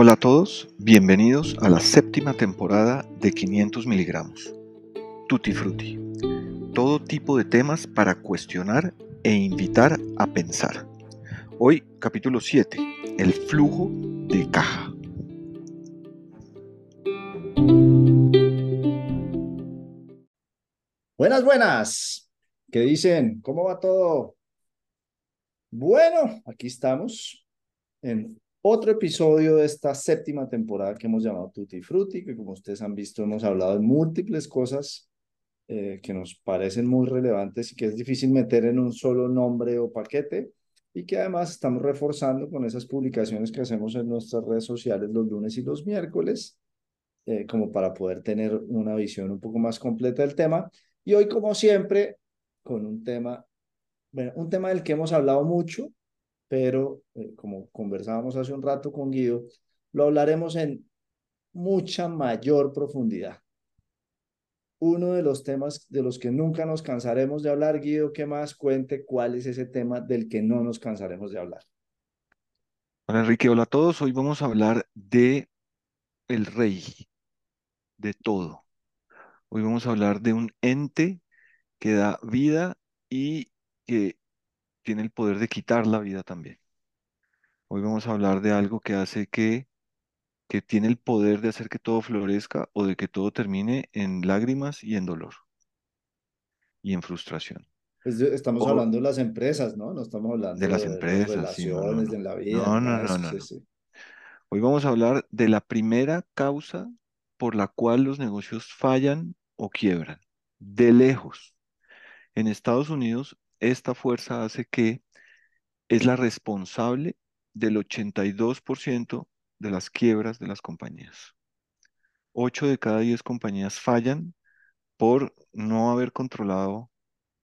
Hola a todos, bienvenidos a la séptima temporada de 500 miligramos. Tutti Frutti. Todo tipo de temas para cuestionar e invitar a pensar. Hoy capítulo 7, el flujo de caja. Buenas, buenas. ¿Qué dicen? ¿Cómo va todo? Bueno, aquí estamos en otro episodio de esta séptima temporada que hemos llamado Tutti Frutti, que como ustedes han visto hemos hablado de múltiples cosas eh, que nos parecen muy relevantes y que es difícil meter en un solo nombre o paquete y que además estamos reforzando con esas publicaciones que hacemos en nuestras redes sociales los lunes y los miércoles, eh, como para poder tener una visión un poco más completa del tema. Y hoy, como siempre, con un tema, bueno, un tema del que hemos hablado mucho, pero eh, como conversábamos hace un rato con Guido, lo hablaremos en mucha mayor profundidad. Uno de los temas de los que nunca nos cansaremos de hablar, Guido, ¿qué más cuente cuál es ese tema del que no nos cansaremos de hablar? Hola Enrique, hola a todos. Hoy vamos a hablar de el rey, de todo. Hoy vamos a hablar de un ente que da vida y que tiene el poder de quitar la vida también. Hoy vamos a hablar de algo que hace que, que tiene el poder de hacer que todo florezca o de que todo termine en lágrimas y en dolor y en frustración. Pues estamos hablando de las empresas, ¿no? No estamos hablando de las empresas, relaciones, de la vida. No, no, no, no. Hoy vamos a hablar de la primera causa por la cual los negocios fallan o quiebran. De lejos. En Estados Unidos, esta fuerza hace que es la responsable del 82% de las quiebras de las compañías. 8 de cada 10 compañías fallan por no haber controlado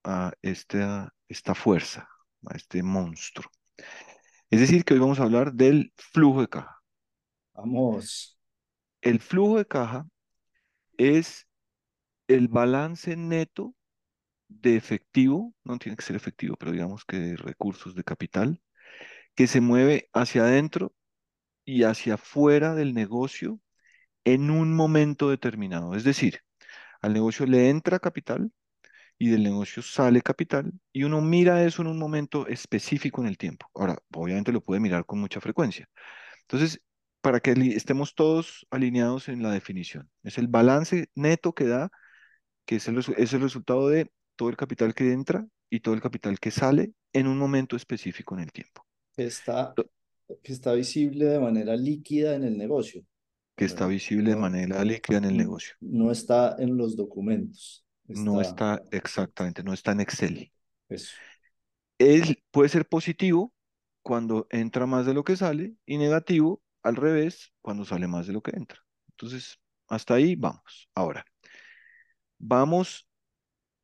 a esta, esta fuerza, a este monstruo. Es decir, que hoy vamos a hablar del flujo de caja. Vamos. El flujo de caja es el balance neto de efectivo, no tiene que ser efectivo, pero digamos que de recursos de capital, que se mueve hacia adentro y hacia afuera del negocio en un momento determinado. Es decir, al negocio le entra capital y del negocio sale capital y uno mira eso en un momento específico en el tiempo. Ahora, obviamente lo puede mirar con mucha frecuencia. Entonces, para que estemos todos alineados en la definición, es el balance neto que da, que es el, es el resultado de todo el capital que entra y todo el capital que sale en un momento específico en el tiempo. Que está, que está visible de manera líquida en el negocio. Que está visible de manera líquida en el negocio. No está en los documentos. No está exactamente, no está en Excel. Eso. Él puede ser positivo cuando entra más de lo que sale y negativo al revés cuando sale más de lo que entra. Entonces, hasta ahí vamos. Ahora, vamos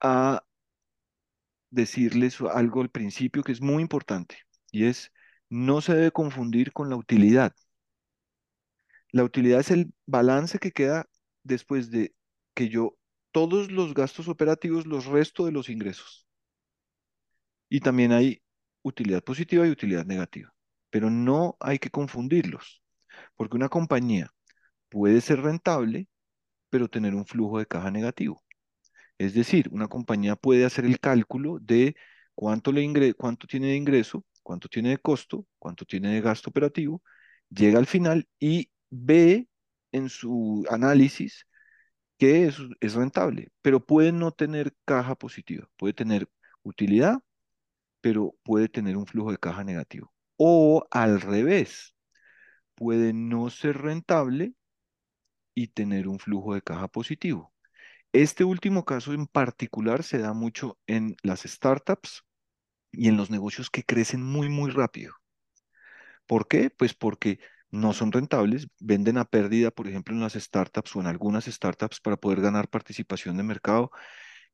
a decirles algo al principio que es muy importante y es no se debe confundir con la utilidad. La utilidad es el balance que queda después de que yo todos los gastos operativos los resto de los ingresos. Y también hay utilidad positiva y utilidad negativa, pero no hay que confundirlos, porque una compañía puede ser rentable, pero tener un flujo de caja negativo. Es decir, una compañía puede hacer el cálculo de cuánto, tiene de ingreso, cuánto tiene de costo, cuánto tiene de gasto operativo, llega al final y ve en su análisis que es rentable, pero puede no tener caja positiva, puede tener utilidad, pero puede tener un flujo de caja negativo. O al revés, puede no ser rentable y tener un flujo de caja positivo. Este último caso en particular se da mucho en las startups y en los negocios que crecen muy, muy rápido. ¿Por qué? Pues porque no son rentables, venden a pérdida, por ejemplo, en las startups o en algunas startups para poder ganar participación de mercado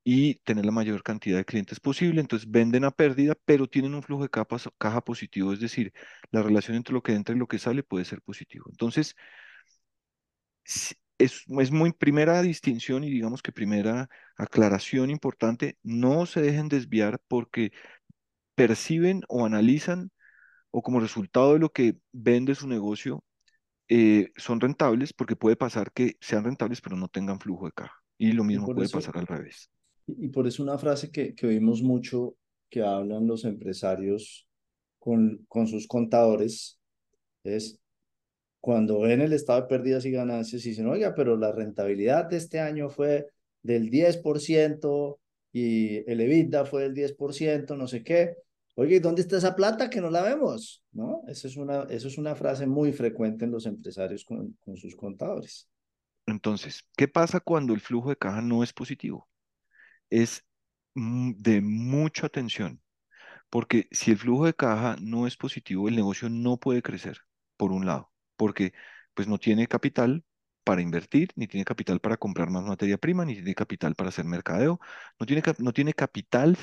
y tener la mayor cantidad de clientes posible. Entonces venden a pérdida, pero tienen un flujo de caja positivo, es decir, la relación entre lo que entra y lo que sale puede ser positivo. Entonces, es, es, muy primera distinción y digamos que primera aclaración importante, no se dejen desviar porque perciben o analizan o como resultado de lo que vende su negocio eh, son rentables porque puede pasar que sean rentables pero no tengan flujo de caja. Y lo mismo puede eso, pasar al revés. y y por eso una frase que, que oímos mucho que hablan los empresarios con, con sus contadores es cuando ven el estado de pérdidas y ganancias y dicen, oiga, pero la rentabilidad de este año fue del 10% y el EBITDA fue del 10%, no sé qué. Oiga, ¿y dónde está esa plata que no la vemos? ¿No? Esa es una, eso es una frase muy frecuente en los empresarios con, con sus contadores. Entonces, ¿qué pasa cuando el flujo de caja no es positivo? Es de mucha atención, porque si el flujo de caja no es positivo, el negocio no puede crecer, por un lado, porque pues no tiene capital para invertir, ni tiene capital para comprar más materia prima, ni tiene capital para hacer mercadeo, no tiene, no tiene capital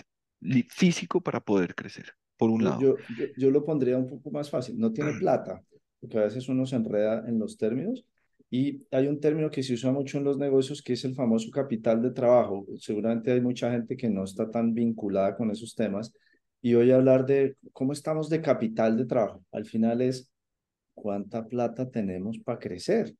físico para poder crecer, por un lado. yo, yo, yo lo pondría un poco más fácil. No tiene plata, porque a veces uno se enreda en los términos. Y hay un término que se usa mucho en los negocios que es el famoso capital de trabajo. Seguramente hay mucha gente que no está tan vinculada con esos temas. Y voy a hablar de cómo estamos de capital de trabajo. Al final es cuánta plata tenemos para crecer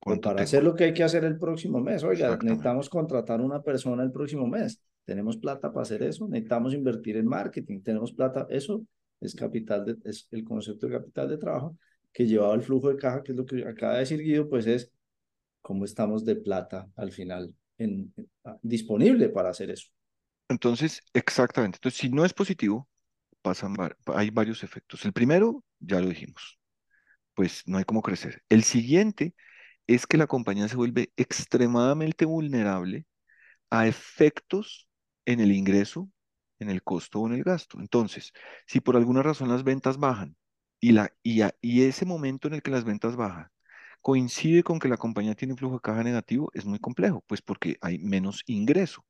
o ¿Cuánto para hacer lo que hay que hacer el próximo mes. Oiga, necesitamos contratar una persona el próximo mes. Tenemos plata para hacer eso, necesitamos invertir en marketing, tenemos plata, eso es capital, de, es el concepto de capital de trabajo que llevado al flujo de caja, que es lo que acaba de decir Guido, pues es cómo estamos de plata al final en, en, disponible para hacer eso. Entonces, exactamente. Entonces, si no es positivo, pasan, hay varios efectos. El primero, ya lo dijimos, pues no hay cómo crecer. El siguiente es que la compañía se vuelve extremadamente vulnerable a efectos en el ingreso, en el costo o en el gasto. Entonces, si por alguna razón las ventas bajan y, la, y, ese momento en el que las ventas bajan coincide con que la compañía tiene un flujo de caja negativo, es muy complejo, pues porque hay menos ingreso.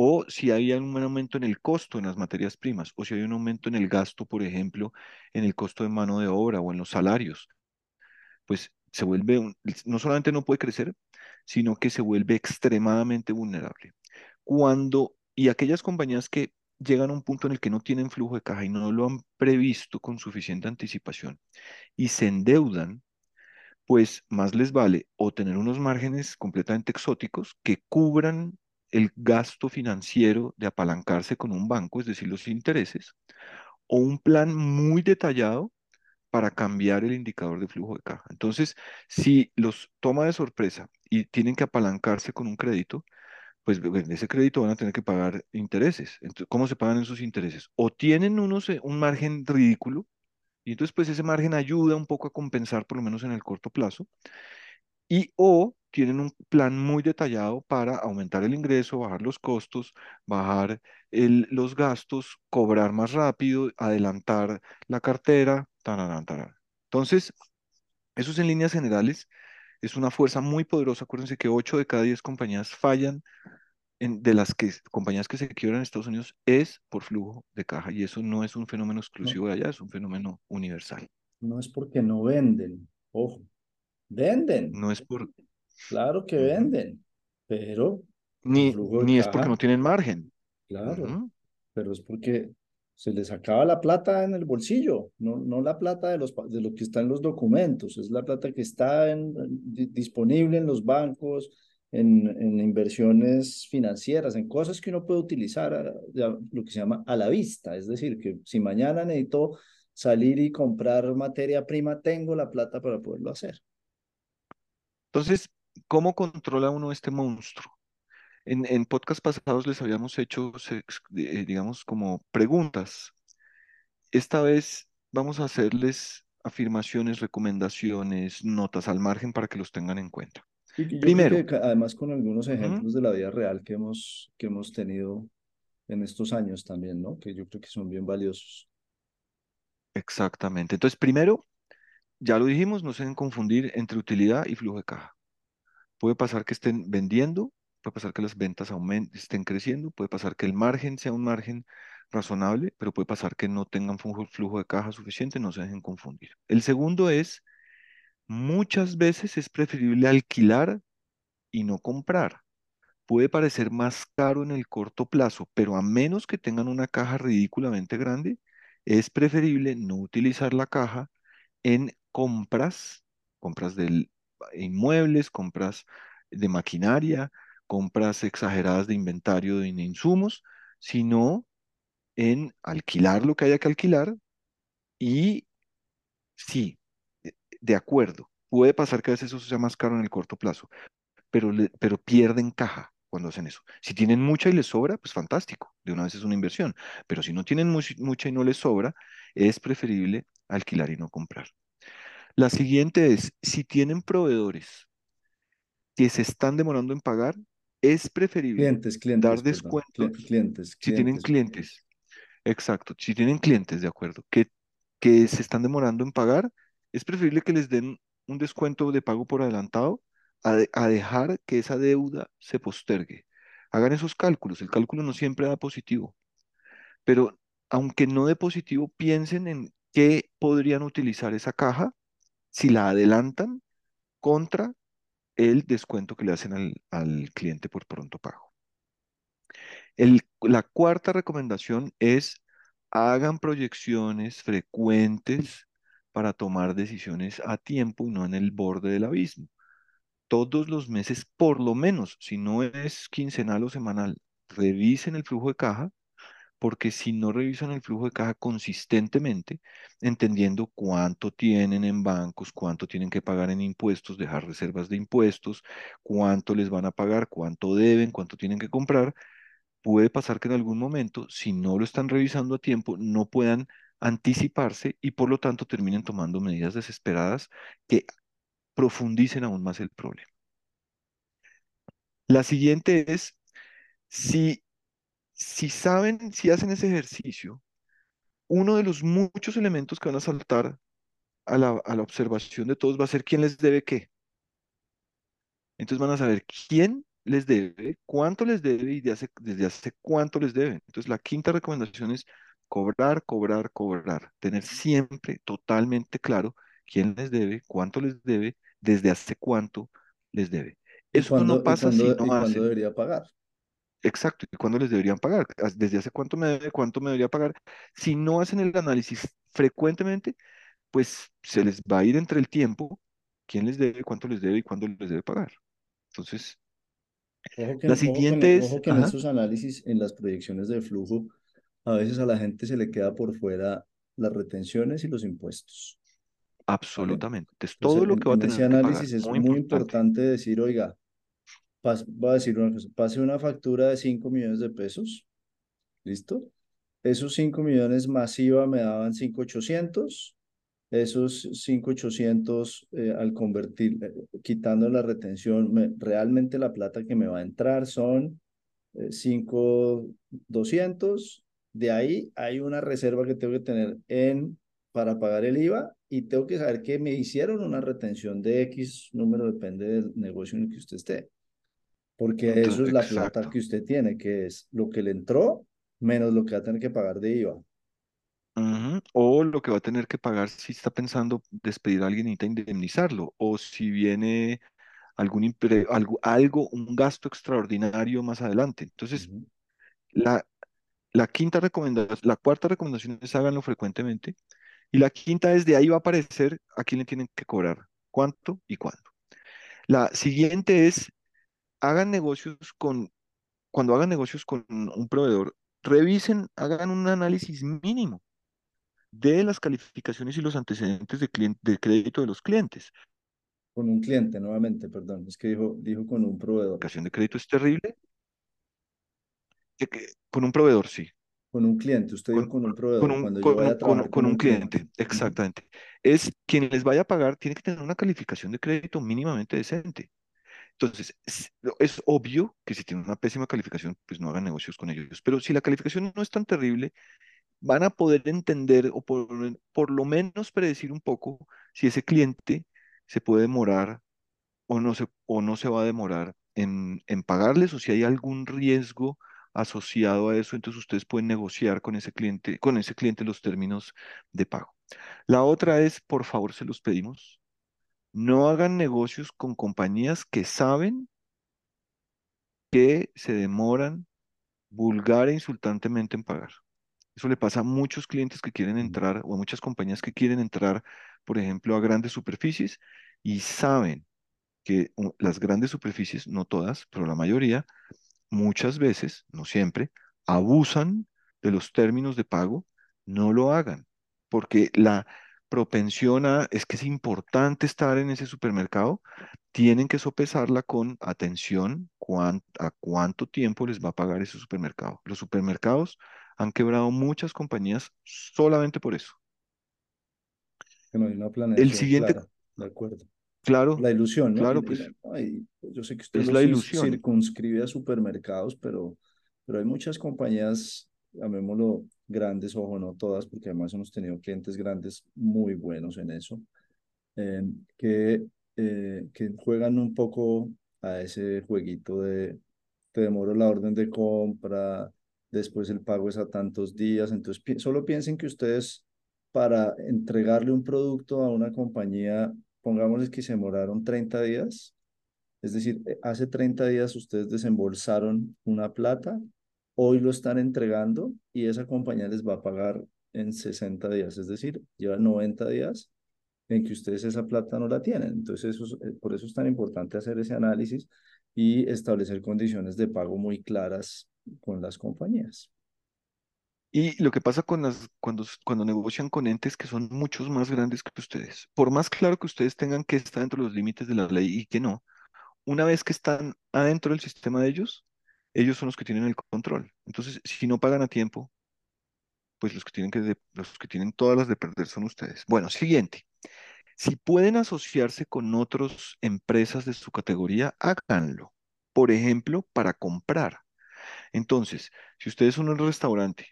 O si hay un aumento en el costo en las materias primas, o si hay un aumento en el gasto, por ejemplo, en el costo de mano de obra o en los salarios, pues se vuelve, no solamente no puede crecer, sino que se vuelve extremadamente vulnerable. Cuando, y aquellas compañías que llegan a un punto en el que no tienen flujo de caja y no lo han previsto con suficiente anticipación y se endeudan, pues más les vale o tener unos márgenes completamente exóticos que cubran el gasto financiero de apalancarse con un banco, es decir, los intereses, o un plan muy detallado para cambiar el indicador de flujo de caja. Entonces, si los toma de sorpresa y tienen que apalancarse con un crédito, pues de ese crédito van a tener que pagar intereses. ¿cómo se pagan esos intereses? O tienen unos, eh, un margen ridículo, y entonces pues ese margen ayuda un poco a compensar, por lo menos en el corto plazo, y o tienen un plan muy detallado para aumentar el ingreso, bajar los costos, bajar el- los gastos, cobrar más rápido, adelantar la cartera, tararán, tararán. Entonces, eso es en líneas generales, es una fuerza muy poderosa. Acuérdense que 8 de cada 10 compañías fallan, en- de las que, compañías que se quiebran en Estados Unidos es por flujo de caja y eso no es un fenómeno No, exclusivo de allá, es un fenómeno universal. no es porque no venden, ojo, venden, No es por... claro que venden, pero Ni, ni es porque no tienen margen. Claro, pero es porque se les acaba la plata en el bolsillo, no, no la plata de, los, de lo que está en los documentos, es la plata que está en- en- di- disponible en los bancos, en, en inversiones financieras, en cosas que uno puede utilizar, a- lo que se llama a la vista, es decir, que si mañana necesito salir y comprar materia prima, tengo la plata para poderlo hacer. Entonces, ¿cómo controla uno este monstruo? En, en podcast pasados les habíamos hecho, eh, digamos, como preguntas. Esta vez vamos a hacerles afirmaciones, recomendaciones, notas al margen para que los tengan en cuenta. Y que que Primero, ca- además con algunos ejemplos de la vida real que hemos, que hemos tenido en estos años también, ¿no? Que yo creo que son bien valiosos. exactamente. Entonces, primero, ya lo dijimos, no se deben confundir entre utilidad y flujo de caja. Puede pasar que estén vendiendo, puede pasar que las ventas aumen- estén creciendo, puede pasar que el margen sea un margen razonable, pero puede pasar que no tengan flujo, flujo de caja suficiente, no se dejen confundir. El segundo es, muchas veces es preferible alquilar y no comprar. Puede parecer más caro en el corto plazo, pero a menos que tengan una caja ridículamente grande, es preferible no utilizar la caja en compras compras de inmuebles, compras de maquinaria, compras exageradas de inventario de insumos, sino en alquilar lo que haya que alquilar y sí, de de acuerdo, puede pasar que a veces eso sea más caro en el corto plazo, pero, pero pierden caja cuando hacen eso. Si tienen mucha y les sobra, pues fantástico, de una vez es una inversión, pero si no tienen much- mucha y no les sobra, es preferible alquilar y no comprar. La siguiente es, si tienen proveedores que se están demorando en pagar, es preferible Clientes, dar clientes, perdón. descuentos Cli- clientes, si tienen clientes. clientes, exacto, si tienen clientes, de acuerdo, que, que se están demorando en pagar, es preferible que les den un descuento de pago por adelantado a, de- a dejar que esa deuda se postergue. Hagan esos cálculos, el cálculo no siempre da positivo, pero aunque no dé positivo, piensen en qué podrían utilizar esa caja si la adelantan contra el descuento que le hacen al, al cliente por pronto pago. El- la cuarta recomendación es hagan proyecciones frecuentes para tomar decisiones a tiempo y no en el borde del abismo. Todos los meses, por lo menos, si no es quincenal o semanal, revisen el flujo de caja porque si no revisan el flujo de caja consistentemente, entendiendo cuánto tienen en bancos, cuánto tienen que pagar en impuestos, dejar reservas de impuestos, cuánto les van a pagar, cuánto deben, cuánto tienen que comprar, puede pasar que en algún momento, si no lo están revisando a tiempo, no puedan anticiparse y por lo tanto terminen tomando medidas desesperadas que profundicen aún más el problema. La siguiente es, si, si saben, si hacen ese ejercicio, uno de los muchos elementos que van a saltar a la, a la observación de todos va a ser quién les debe qué. Entonces van a saber quién les debe, cuánto les debe y de hace- desde hace cuánto les deben. Entonces la quinta recomendación es cobrar, cobrar, cobrar. Tener siempre totalmente claro quién les debe, cuánto les debe, desde hace cuánto les debe. ¿Y Eso no pasa si no hacen, debería pagar? Exacto, y cuándo les deberían pagar, desde hace cuánto me debe, cuánto me debería pagar. Si no hacen el análisis frecuentemente, pues se les va a ir entre el tiempo, quién les debe, cuánto les debe y cuándo les debe pagar. Entonces, Ojo que, la ojo que, en- siguiente es, ojo que en estos análisis, en las proyecciones de flujo, a veces a la gente se le queda por fuera las retenciones y los impuestos, ¿vale? absolutamente. Es todo Entonces, lo que va a en ese tener que pagar, análisis es muy muy importante. importante decir, oiga, pas- voy a decir una cosa, pase una factura de 5 millones de pesos, ¿listo? Esos 5 millones masiva me daban 5.800, esos 5.800 eh, al convertir, eh, quitando la retención, me- realmente la plata que me va a entrar son eh, 5.200, de ahí hay una reserva que tengo que tener en, para pagar el IVA y tengo que saber que me hicieron una retención de X número, depende del negocio en el que usted esté, porque eso es la plata exacto. que usted tiene, que es lo que le entró menos lo que va a tener que pagar de IVA. O lo que va a tener que pagar si está pensando despedir a alguien y necesita indemnizarlo, o si viene algún algo, algo, un gasto extraordinario más adelante. Entonces, la, la quinta recomendación, la cuarta recomendación es háganlo frecuentemente. Y la quinta es de ahí va a aparecer a quién le tienen que cobrar, cuánto y cuándo. La siguiente es hagan negocios con, cuando hagan negocios con un proveedor, revisen, hagan un análisis mínimo de las calificaciones y los antecedentes de, clien- de crédito de los clientes. Con un cliente, nuevamente, perdón, es que dijo, dijo con un La proveedor. calificación de crédito es terrible. con un proveedor, sí. Con un cliente, usted dijo Con, con un con proveedor, un, cuando yo con vaya un, a con, con con un un cliente. cliente, exactamente. Es quien les vaya a pagar, tiene que tener una calificación de crédito mínimamente decente. Entonces, es, obvio que si tienen una pésima calificación, pues no hagan negocios con ellos. Pero si la calificación no es tan terrible, van a poder entender o por, por lo menos predecir un poco si ese cliente se puede demorar o no se, o no se va a demorar en, en pagarles o si hay algún riesgo asociado a eso, entonces ustedes pueden negociar con ese cliente, con ese cliente los términos de pago. La otra es, por favor, se los pedimos, no hagan negocios con compañías que saben que se demoran vulgar e insultantemente en pagar. Eso le pasa a muchos clientes que quieren entrar o a muchas compañías que quieren entrar, por ejemplo, a grandes superficies y saben que las grandes superficies, no todas, pero la mayoría, muchas veces, no siempre, abusan de los términos de pago, no lo hagan, porque la propensión a, es que es importante estar en ese supermercado, tienen que sopesarla con atención cuán- a cuánto tiempo les va a pagar ese supermercado. Los supermercados han quebrado muchas compañías solamente por eso. Que no hay una El siguiente, clara, de acuerdo. claro, La ilusión, ¿no? Claro, pues la- no, y yo sé que usted es la ilusión. circunscribe a supermercados, pero, pero hay muchas compañías, llamémoslo grandes, ojo, no todas, porque además hemos tenido clientes grandes muy buenos en eso, eh, que, eh, que juegan un poco a ese jueguito de te demoro la orden de compra, después el pago es a tantos días, entonces pi- solo piensen que ustedes para entregarle un producto a una compañía, pongámosles que se demoraron 30 días, es decir, eh, hace 30 días ustedes desembolsaron una plata, hoy lo están entregando y esa compañía les va a pagar en 60 días, es decir, lleva 90 días en que ustedes esa plata no la tienen. Entonces, eh, por eso es tan importante hacer ese análisis y establecer condiciones de pago muy claras con las compañías. Y lo que pasa cuando, cuando negocian con entes que son muchos más grandes que ustedes, por más claro que ustedes tengan que estar dentro de los límites de la ley y que no, una vez que están adentro del sistema de ellos, ellos son los que tienen el control. Entonces, si no pagan a tiempo, pues los que tienen que, los que tienen todas las de perder son ustedes. Bueno, siguiente. Si pueden asociarse con otras empresas de su categoría, háganlo. Por ejemplo, para comprar. Entonces, si ustedes son un restaurante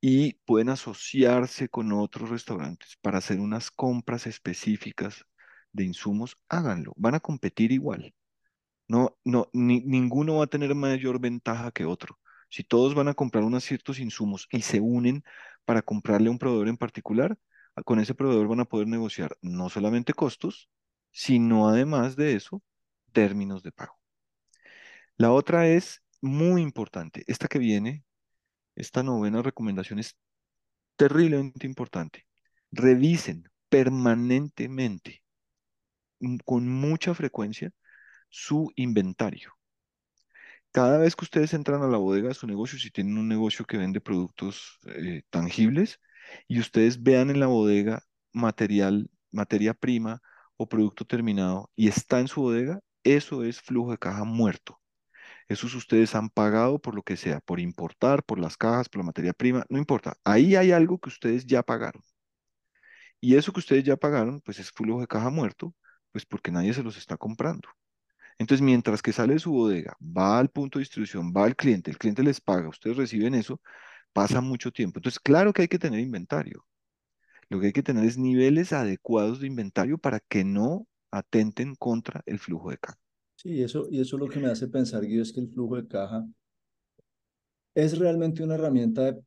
y pueden asociarse con otros restaurantes para hacer unas compras específicas de insumos, háganlo. Van a competir igual. No, no, ni- ninguno va a tener mayor ventaja que otro. Si todos van a comprar unos ciertos insumos y se unen para comprarle a un proveedor en particular, a- con ese proveedor van a poder negociar no solamente costos, sino además de eso, términos de pago. La otra es muy importante. Esta que viene, esta novena recomendación es terriblemente importante. Revisen permanentemente, mm, con mucha frecuencia, su inventario. Cada vez que ustedes entran a la bodega de su negocio, si tienen un negocio que vende productos eh, tangibles, y ustedes vean en la bodega material, materia prima o producto terminado y está en su bodega, eso es flujo de caja muerto. Esos ustedes han pagado por lo que sea, por importar, por las cajas, por la materia prima, no importa. Ahí hay algo que ustedes ya pagaron. Y eso que ustedes ya pagaron, pues es flujo de caja muerto, pues porque nadie se los está comprando. Entonces, mientras que sale de su bodega, va al punto de distribución, va al cliente, el cliente les paga, ustedes reciben eso, pasa mucho tiempo. Entonces, claro que hay que tener inventario. Lo que hay que tener es niveles adecuados de inventario para que no atenten contra el flujo de caja. Sí, eso, y eso lo que me hace pensar, Guido, es que el flujo de caja es realmente una herramienta de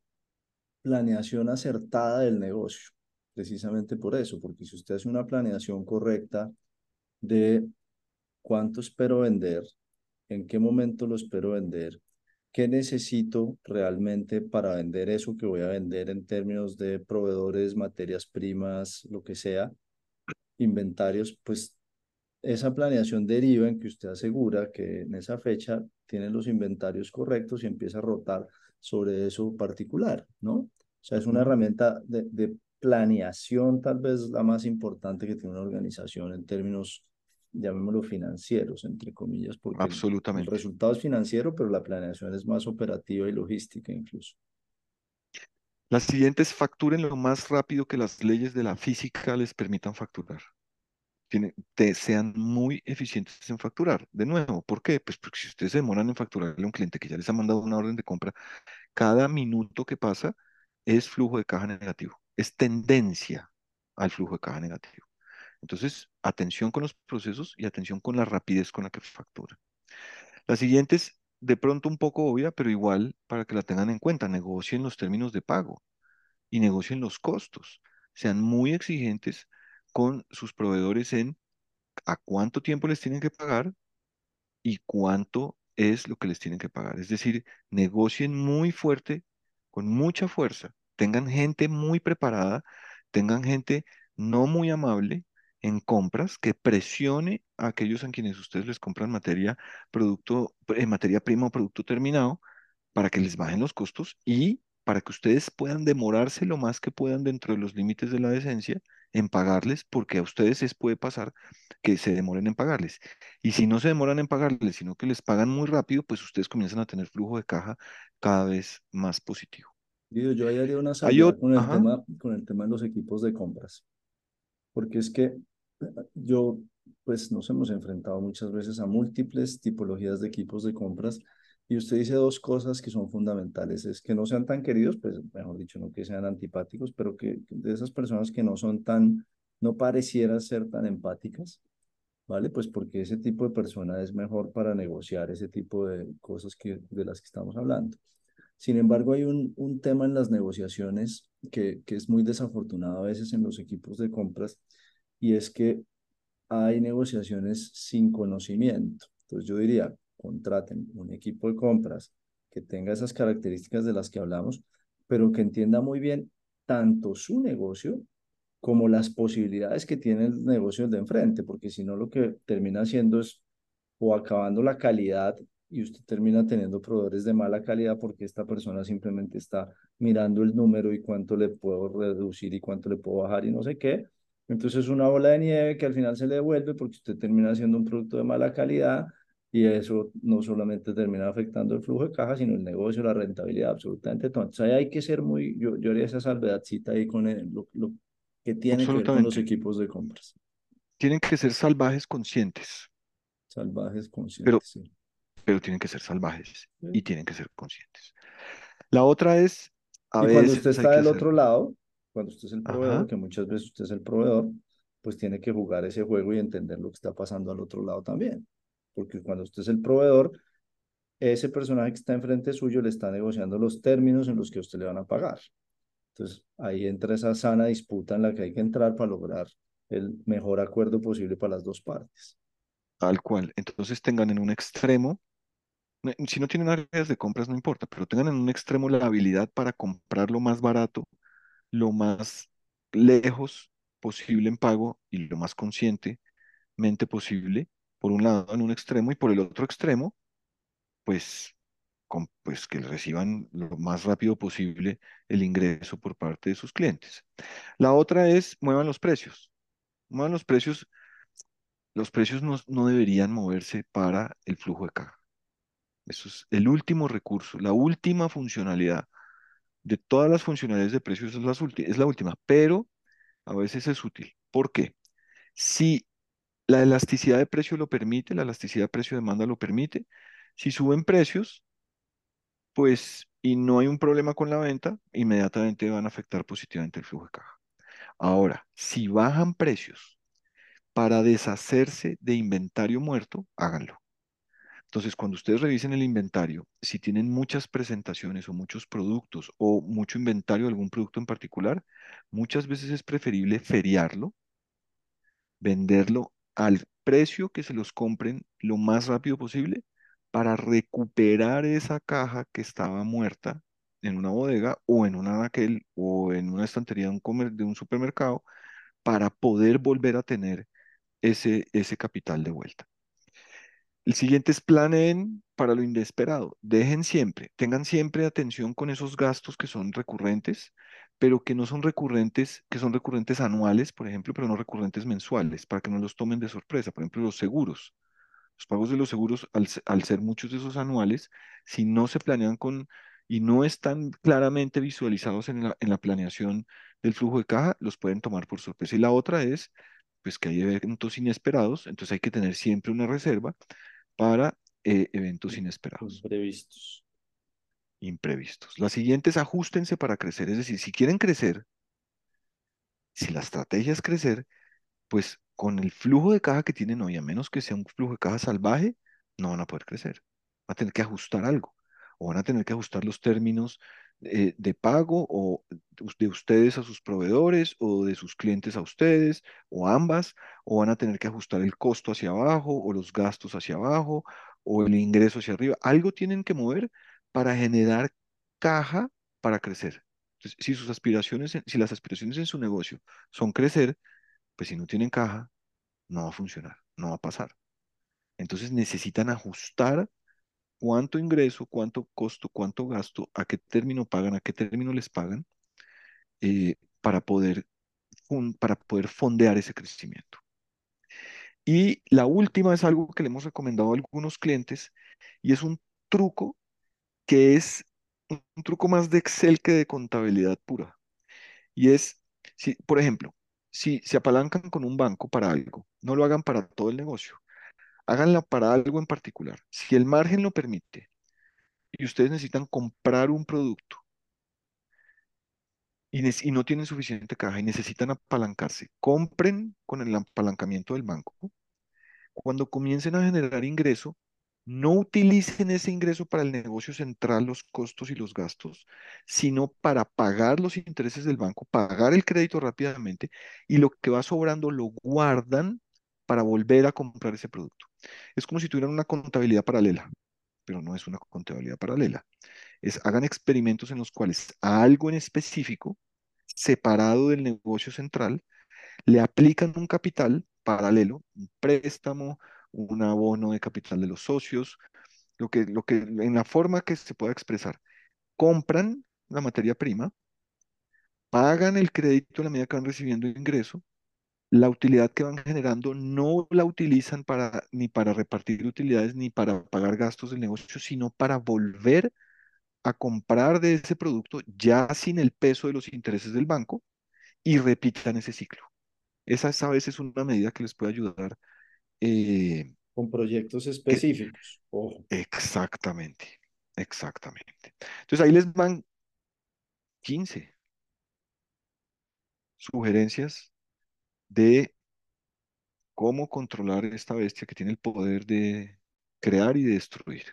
planeación acertada del negocio, precisamente por eso, porque si usted hace una planeación correcta de cuánto espero vender, en qué momento lo espero vender, qué necesito realmente para vender eso que voy a vender en términos de proveedores, materias primas, lo que sea, inventarios, pues esa planeación deriva en que usted asegura que en esa fecha tiene los inventarios correctos y empieza a rotar sobre eso particular, ¿no? O sea, es una herramienta de, de planeación tal vez la más importante que tiene una organización en términos, llamémoslo financieros, entre comillas, porque el, el Absolutamente. resultado es financiero, pero la planeación es más operativa y logística incluso. Las siguientes facturen lo más rápido que las leyes de la física les permitan facturar. Tiene- te- sean muy eficientes en facturar. De nuevo, ¿por qué? Pues porque si ustedes se demoran en facturarle a un cliente que ya les ha mandado una orden de compra, cada minuto que pasa es flujo de caja negativo, es tendencia al flujo de caja negativo. Entonces, atención con los procesos y atención con la rapidez con la que factura. La siguiente es de pronto un poco obvia, pero igual para que la tengan en cuenta, negocien los términos de pago y negocien los costos. Sean muy exigentes con sus proveedores en a cuánto tiempo les tienen que pagar y cuánto es lo que les tienen que pagar. Es decir, negocien muy fuerte, con mucha fuerza, tengan gente muy preparada, tengan gente no muy amable en compras que presione a aquellos a quienes ustedes les compran materia, producto, eh, materia prima o producto terminado para que les bajen los costos y para que ustedes puedan demorarse lo más que puedan dentro de los límites de la decencia en pagarles, porque a ustedes les puede pasar que se demoren en pagarles. Y si no se demoran en pagarles, sino que les pagan muy rápido, pues ustedes comienzan a tener flujo de caja cada vez más positivo. Guido, yo ahí haría una Hay otro, con el tema, con el tema de los equipos de compras, porque es que yo, pues nos hemos enfrentado muchas veces a múltiples tipologías de equipos de compras y usted dice dos cosas que son fundamentales, es que no sean tan queridos, pues mejor dicho, no que sean antipáticos, pero que de esas personas que no son tan, no parecieran ser tan empáticas, ¿vale? Pues porque ese tipo de persona es mejor para negociar ese tipo de cosas que, de las que estamos hablando. Sin embargo, hay un, un tema en las negociaciones que, que es muy desafortunado a veces en los equipos de compras y es que hay negociaciones sin conocimiento. Entonces yo diría, contraten un equipo de compras que tenga esas características de las que hablamos, pero que entienda muy bien tanto su negocio como las posibilidades que tiene el negocio de enfrente, porque si no lo que termina haciendo es o acabando la calidad y usted termina teniendo proveedores de mala calidad porque esta persona simplemente está mirando el número y cuánto le puedo reducir y cuánto le puedo bajar y no sé qué. Entonces es una bola de nieve que al final se le devuelve porque usted termina haciendo un producto de mala calidad y eso no solamente termina afectando el flujo de caja, sino el negocio, la rentabilidad, absolutamente todo. Entonces ahí hay que ser muy, yo, yo haría esa salvedadcita ahí con el, lo, lo que tiene que ver con los equipos de compras. Tienen que ser salvajes conscientes, Salvajes pero, conscientes, sí. pero tienen que ser salvajes Sí. y tienen que ser conscientes. La otra es, a Y cuando usted veces hay está del hacer, otro lado, cuando usted es el proveedor, ajá, que muchas veces usted es el proveedor, pues tiene que jugar ese juego y entender lo que está pasando al otro lado también. Porque cuando usted es el proveedor, ese personaje que está enfrente suyo le está negociando los términos en los que usted le van a pagar. Entonces, ahí entra esa sana disputa en la que hay que entrar para lograr el mejor acuerdo posible para las dos partes. tal cual. Entonces tengan en un extremo, ne- si no tienen áreas de compras no importa, pero tengan en un extremo la habilidad para comprar lo más barato, lo más lejos posible en pago y lo más conscientemente posible, por un lado en un extremo y por el otro extremo, pues, con- pues que reciban lo más rápido posible el ingreso por parte de sus clientes. La otra es muevan los precios. Muevan los precios. Los precios no, no deberían moverse para el flujo de caja. Eso es el último recurso, la última funcionalidad. De todas las funcionalidades de precios es, ulti- es la última, pero a veces es útil. ¿Por qué? Si la elasticidad de precio lo permite, la elasticidad de precio-demanda lo permite, si suben precios, pues, y no hay un problema con la venta, inmediatamente van a afectar positivamente el flujo de caja. Ahora, si bajan precios para deshacerse de inventario muerto, háganlo. Entonces, cuando ustedes revisen el inventario, si tienen muchas presentaciones o muchos productos o mucho inventario de algún producto en particular, muchas veces es preferible feriarlo, venderlo al precio que se los compren lo más rápido posible para recuperar esa caja que estaba muerta en una bodega o en una anaquel o en una estantería de un, comer- de un supermercado para poder volver a tener ese, ese capital de vuelta. El siguiente es planeen para lo inesperado. Dejen siempre, tengan siempre atención con esos gastos que son recurrentes, pero que no son recurrentes, que son recurrentes anuales, por ejemplo, pero no recurrentes mensuales, para que no los tomen de sorpresa. Por ejemplo, los seguros. Los pagos de los seguros, al, se- al ser muchos de esos anuales, si no se planean con y no están claramente visualizados en la, en la planeación del flujo de caja, los pueden tomar por sorpresa. Y la otra es, pues que hay eventos inesperados, entonces hay que tener siempre una reserva para eh, eventos inesperados, Imprevistos. imprevistos. La siguiente es ajustense para crecer, es decir, si quieren crecer, si la estrategia es crecer, pues con el flujo de caja que tienen hoy, a menos que sea un flujo de caja salvaje, no van a poder crecer. Van a tener que ajustar algo, o van a tener que ajustar los términos eh, de pago o de ustedes a sus proveedores o de sus clientes a ustedes, o ambas, o van a tener que ajustar el costo hacia abajo o los gastos hacia abajo o el ingreso hacia arriba. Algo tienen que mover para generar caja para crecer. Entonces, si sus aspiraciones, si las aspiraciones en su negocio son crecer, pues si no tienen caja, no va a funcionar, no va a pasar. Entonces necesitan ajustar cuánto ingreso, cuánto costo, cuánto gasto, a qué término pagan, a qué término les pagan, eh, para, poder para poder fondear ese crecimiento. Y la última es algo que le hemos recomendado a algunos clientes y es un truco que es un truco más de Excel que de contabilidad pura. Y es, si, por ejemplo, si se apalancan con un banco para algo, no lo hagan para todo el negocio, háganla para algo en particular. Si el margen lo permite y ustedes necesitan comprar un producto y, no tienen suficiente caja y necesitan apalancarse, compren con el apalancamiento del banco. Cuando comiencen a generar ingreso, no utilicen ese ingreso para el negocio central, los costos y los gastos, sino para pagar los intereses del banco, pagar el crédito rápidamente y lo que va sobrando lo guardan para volver a comprar ese producto. Es como si tuvieran una contabilidad paralela, pero no es una contabilidad paralela. Es hagan experimentos en los cuales a algo en específico, separado del negocio central, le aplican un capital paralelo, un préstamo, un abono de capital de los socios, lo que, lo que, en la forma que se pueda expresar. Compran la materia prima, pagan el crédito a la medida que van recibiendo ingreso, la utilidad que van generando no la utilizan para, ni para repartir utilidades ni para pagar gastos del negocio, sino para volver a comprar de ese producto ya sin el peso de los intereses del banco y repitan ese ciclo. Esa es a veces una medida que les puede ayudar eh, con proyectos específicos. Exactamente, exactamente. Entonces ahí les van 15 sugerencias de cómo controlar esta bestia que tiene el poder de crear y de destruir.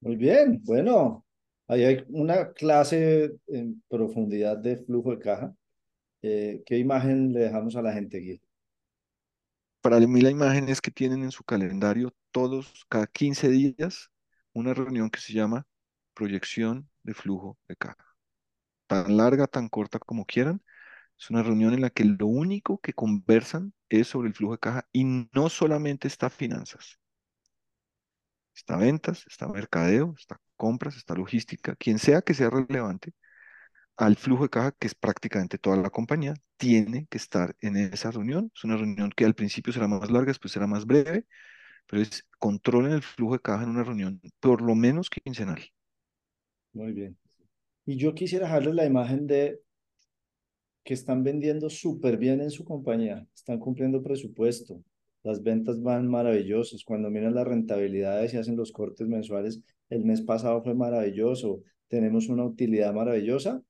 Muy bien, bueno, ahí hay una clase en profundidad de flujo de caja. Eh, ¿Qué imagen le dejamos a la gente aquí? Para mí la imagen es que tienen en su calendario todos, cada 15 días, una reunión que se llama proyección de flujo de caja. Tan larga, tan corta como quieran. Es una reunión en la que lo único que conversan es sobre el flujo de caja y no solamente está finanzas. Está ventas, está mercadeo, está compras, está logística, quien sea que sea relevante, al flujo de caja, que es prácticamente toda la compañía, tiene que estar en esa reunión. Es una reunión que al principio será más larga, después será más breve, pero es controlen el flujo de caja en una reunión por lo menos quincenal. Muy bien. Y yo quisiera dejarles la imagen de que están vendiendo súper bien en su compañía, están cumpliendo presupuesto, las ventas van maravillosas. Cuando miran las rentabilidades y hacen los cortes mensuales, el mes pasado fue maravilloso, tenemos una utilidad maravillosa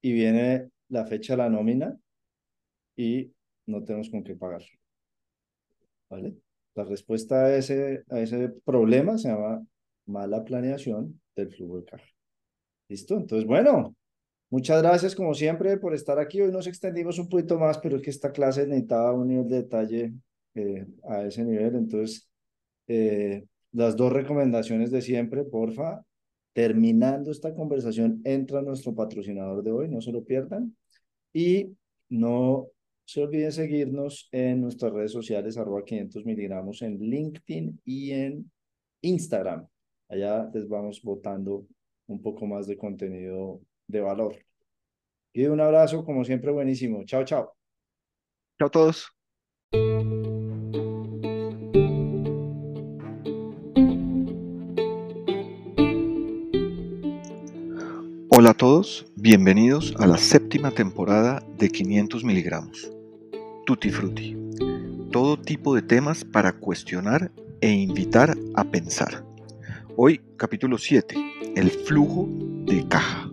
y viene la fecha de la nómina y no tenemos con qué pagar. ¿Vale? La respuesta a ese, a ese problema se llama mala planeación del flujo de caja. ¿Listo? Entonces, bueno, muchas gracias como siempre por estar aquí. Hoy nos extendimos un poquito más, pero es que esta clase necesitaba un nivel de detalle eh, a ese nivel. Entonces, eh, las dos recomendaciones de siempre, porfa, terminando esta conversación, entra nuestro patrocinador de hoy, no se lo pierdan. Y no se olviden seguirnos en nuestras redes sociales, arroba 500 miligramos en LinkedIn y en Instagram. Allá les vamos votando un poco más de contenido de valor. Y un abrazo, como siempre, buenísimo. Chao, chao. Chao a todos. Hola a todos, bienvenidos a la séptima temporada de 500 miligramos. Tutti Frutti. Todo tipo de temas para cuestionar e invitar a pensar. Hoy capítulo 7, el flujo de caja.